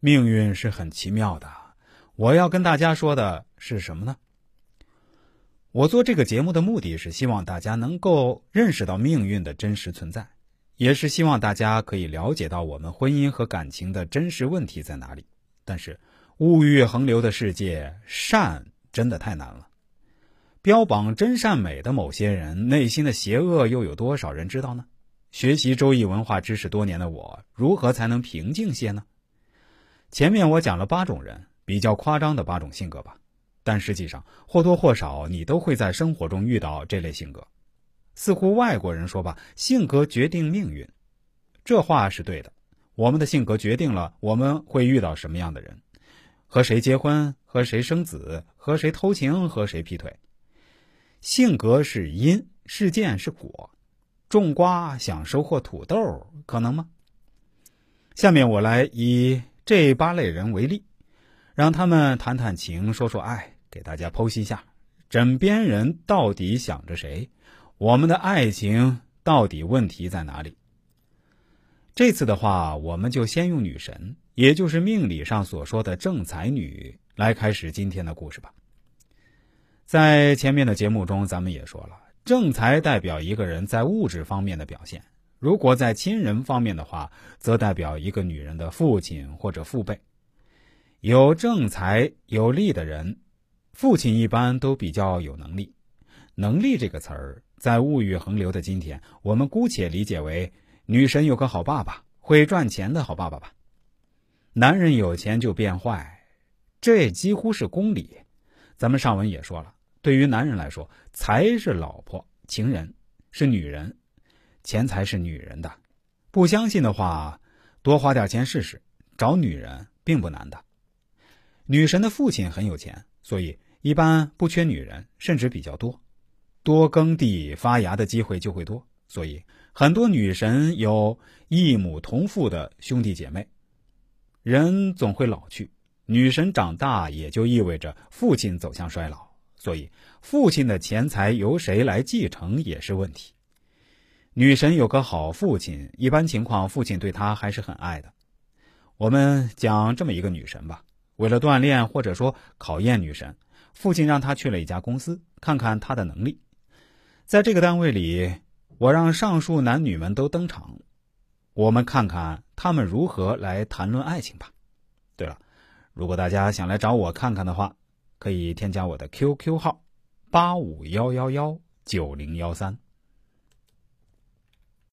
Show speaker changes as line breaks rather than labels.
命运是很奇妙的。我要跟大家说的是什么呢？我做这个节目的目的是希望大家能够认识到命运的真实存在，也是希望大家可以了解到我们婚姻和感情的真实问题在哪里。但是，物欲横流的世界，善真的太难了。标榜真善美的某些人内心的邪恶，又有多少人知道呢？学习周易文化知识多年的我，如何才能平静些呢？前面我讲了八种人，比较夸张的八种性格吧。但实际上，或多或少你都会在生活中遇到这类性格。似乎外国人说吧，性格决定命运，这话是对的。我们的性格决定了我们会遇到什么样的人，和谁结婚，和谁生子，和谁偷情，和谁劈腿。性格是因，事件是果。种瓜想收获土豆，可能吗？下面我来以这八类人为例，让他们谈谈情，说说爱。给大家剖析一下，枕边人到底想着谁？我们的爱情到底问题在哪里？这次的话，我们就先用女神，也就是命理上所说的正财女，来开始今天的故事吧。在前面的节目中，咱们也说了，正财代表一个人在物质方面的表现；如果在亲人方面的话，则代表一个女人的父亲或者父辈。有正财有力的人。父亲一般都比较有能力，能力这个词儿在物欲横流的今天，我们姑且理解为女神有个好爸爸，会赚钱的好爸爸吧。男人有钱就变坏，这几乎是公理。咱们上文也说了，对于男人来说，财是老婆、情人，是女人，钱财是女人的。不相信的话，多花点钱试试，找女人并不难的。女神的父亲很有钱，所以。一般不缺女人，甚至比较多，多耕地发芽的机会就会多，所以很多女神有异母同父的兄弟姐妹。人总会老去，女神长大也就意味着父亲走向衰老，所以父亲的钱财由谁来继承也是问题。女神有个好父亲，一般情况父亲对她还是很爱的。我们讲这么一个女神吧，为了锻炼或者说考验女神。父亲让她去了一家公司，看看她的能力。在这个单位里，我让上述男女们都登场，我们看看他们如何来谈论爱情吧。对了，如果大家想来找我看看的话，可以添加我的 QQ 号：八五幺幺幺九零幺三。